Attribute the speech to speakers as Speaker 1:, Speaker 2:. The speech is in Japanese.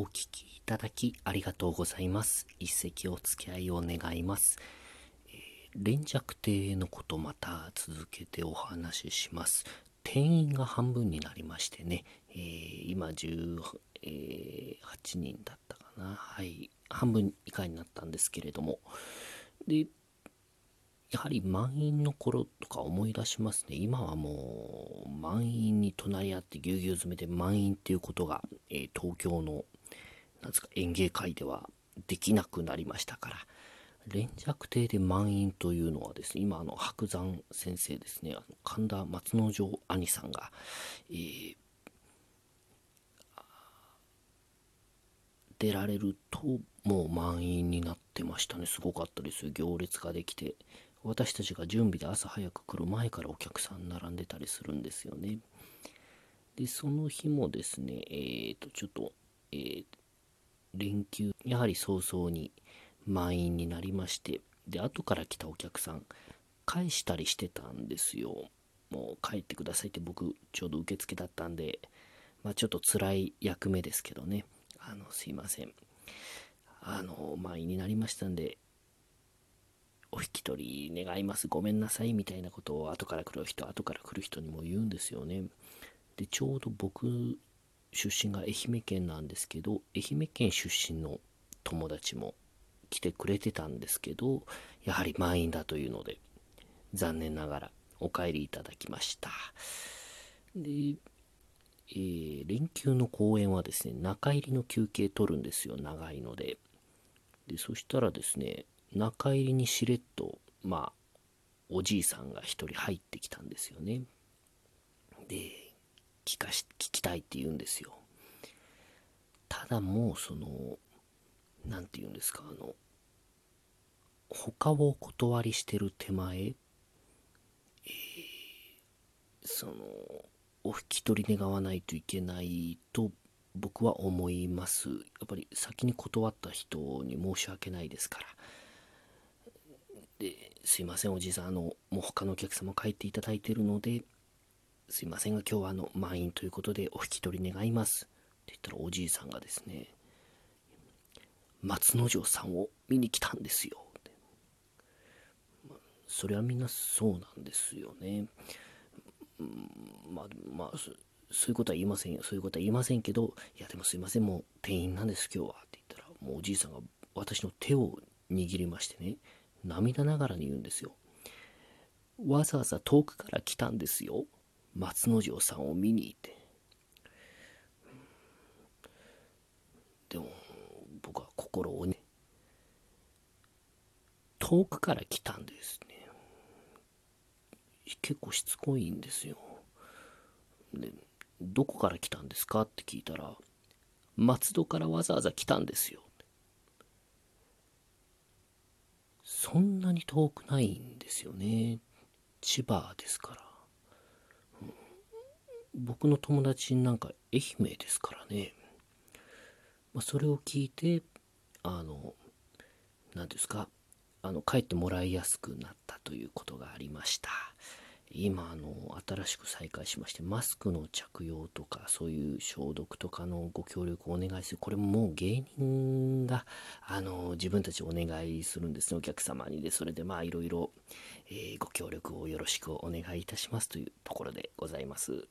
Speaker 1: お聞きいただきありがとうございます。一席お付き合いを願います。えー連弱亭のことまた続けてお話しします。定員が半分になりましてね、えー今18人だったかな。はい。半分以下になったんですけれども。で、やはり満員の頃とか思い出しますね。今はもう満員に隣り合ってぎゅうぎゅう詰めで満員っていうことが、えー東京のなんですか演芸会ではできなくなりましたから。連弱亭で満員というのはですね今あの白山先生ですねあの神田松之丞兄さんが、えー出られるともう満員になってましたね。すごかったですよ。行列ができて。私たちが準備で朝早く来る前からお客さん並んでたりするんですよね。でその日もですねえー、とちょっと、えー連休やはり早々に満員になりましてで後から来たお客さん返したりしてたんですよ。もう帰ってくださいって僕ちょうど受付だったんでまあちょっと辛い役目ですけどね。あのすいません。あの満員になりましたんでお引き取り願います。ごめんなさいみたいなことを後から来る人後から来る人にも言うんですよね。でちょうど僕出身が愛媛県なんですけど愛媛県出身の友達も来てくれてたんですけどやはり満員だというので残念ながらお帰りいただきました。で、えー連休の公演はですね中入りの休憩取るんですよ長いので。でそしたらですね中入りにしれっとまあおじいさんが一人入ってきたんですよね。で聞かし聞きたいって言うんですよ。ただもうその何て言うんですかあの他を断りしてる手前、えーそのお引き取り願わないといけないと僕は思います。やっぱり先に断った人に申し訳ないですから。ですいませんおじいさんあのもう他のお客様帰っていただいてるのですいませんが今日はあの満員ということでお引き取り願います。って言ったらおじいさんがですね松之丞さんを見に来たんですよ、それはみんなそうなんですよね。まあまあそそういうことは言いませんよ。そういうことは言いませんけどいやでもすいませんもう店員なんです今日は。って言ったらもうおじいさんが私の手を握りましてね涙ながらに言うんですよ。わざわざ遠くから来たんですよ。松之丞さんを見に行って。でも僕は心をね遠くから来たんですね。結構しつこいんですよ。でどこから来たんですかって聞いたら松戸からわざわざ来たんですよ。そんなに遠くないんですよね。千葉ですから、僕の友達なんか愛媛ですからね、まあ、それを聞いてあの何ですかあの帰ってもらいやすくなったということがありました。今あの新しく再開しましてマスクの着用とかそういう消毒とかのご協力をお願いする。これももう芸人があの自分たちお願いするんですね。お客様にで。それでまあいろいろご協力をよろしくお願いいたしますというところでございます。